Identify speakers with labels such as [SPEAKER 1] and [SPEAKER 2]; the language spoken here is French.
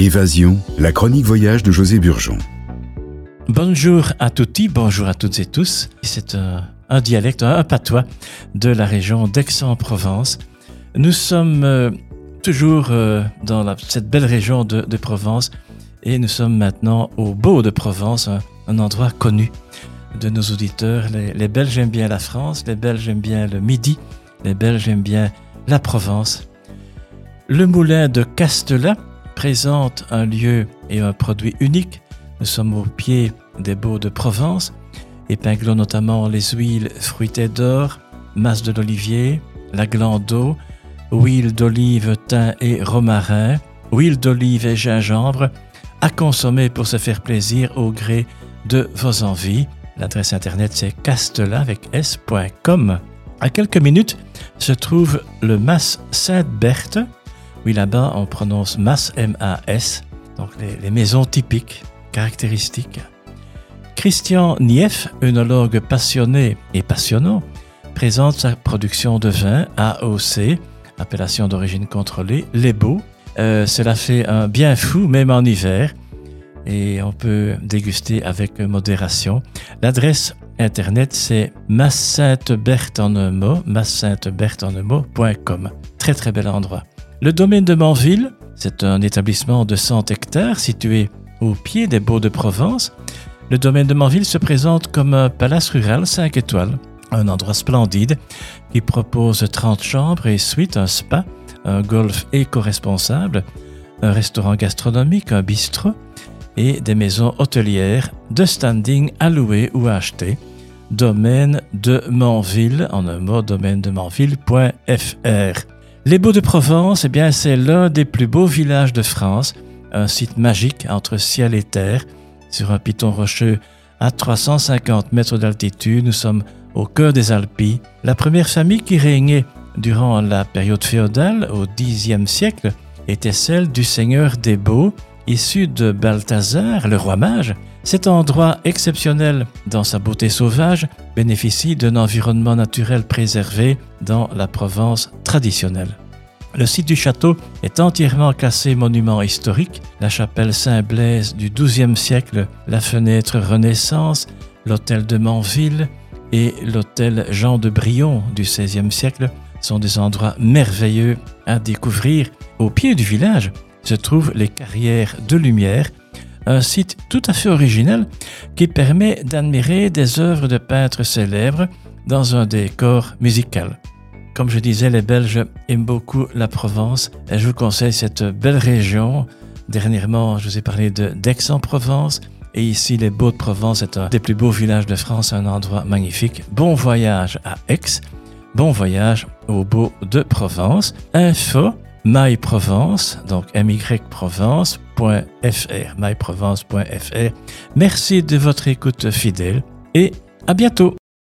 [SPEAKER 1] Évasion, la chronique voyage de José Burgeon.
[SPEAKER 2] Bonjour à tutti, bonjour à toutes et tous. C'est un, dialecte, un patois de la région d'Aix-en-Provence. Nous sommes euh, toujours euh, dans cette belle région de, Provence et nous sommes maintenant au Beau de Provence, un, endroit connu de nos auditeurs. Les, les, Belges aiment bien la France, les Belges aiment bien le Midi, les Belges aiment bien la Provence. Le moulin de Castelat présente un lieu et un produit unique. Nous sommes au pied des Beaux de Provence, épinglons notamment les huiles fruitées d'or, masse de l'olivier, la glande d'eau, huile d'olive, thym et romarin, huile d'olive et gingembre, à consommer pour se faire plaisir au gré de vos envies. L'adresse internet c'est castela avec. À quelques minutes se trouve le Mas Sainte-Berthe, là-bas, on prononce MAS, M-A-S, donc les, maisons typiques, caractéristiques. Christian Nief, œnologue passionné et passionnant, présente sa production de vin AOC, appellation d'origine contrôlée, les beaux. Euh, cela fait un bien fou, même en hiver, et on peut déguster avec modération. L'adresse internet, c'est massainte-berthe en un mot, en un mot.com. Très très bel endroit. Le domaine de Manville, c'est un établissement de 100 hectares situé au pied des Baux de Provence. Le domaine de Manville se présente comme un palace rural 5 étoiles, un endroit splendide qui propose 30 chambres et suites, un spa, un golf éco-responsable, un restaurant gastronomique, un bistrot et des maisons hôtelières de standing à louer ou à acheter. Domaine de Manville, en un mot, domaine de Manville.fr. Les Beaux de Provence, eh bien, c'est l'un des plus beaux villages de France, un site magique entre ciel et terre, sur un piton rocheux à 350 mètres d'altitude. Nous sommes au cœur des Alpes. La première famille qui régnait durant la période féodale au Xe siècle était celle du seigneur des Beaux, issu de Balthazar, le roi mage, cet endroit exceptionnel dans sa beauté sauvage bénéficie d'un environnement naturel préservé dans la Provence Le site du château est entièrement classé monument historique. La chapelle Saint-Blaise du XIIe siècle, la fenêtre Renaissance, l'hôtel de Manville et l'hôtel Jean de Brion du XVIe siècle sont des endroits merveilleux à découvrir. Au pied du village se trouvent les carrières de lumière un site tout à fait original qui permet d'admirer des œuvres de peintres célèbres dans un décor musical. Comme je disais, les Belges aiment beaucoup la Provence et je vous conseille cette belle région. Dernièrement, je vous ai parlé d'Aix-en-Provence et ici, les Beaux de Provence est un des plus beaux villages de France, un endroit magnifique. Bon voyage à Aix, bon voyage aux Beaux de Provence. Info myprovence, donc myprovence.fr, myprovence.fr. Merci de votre écoute fidèle et à bientôt.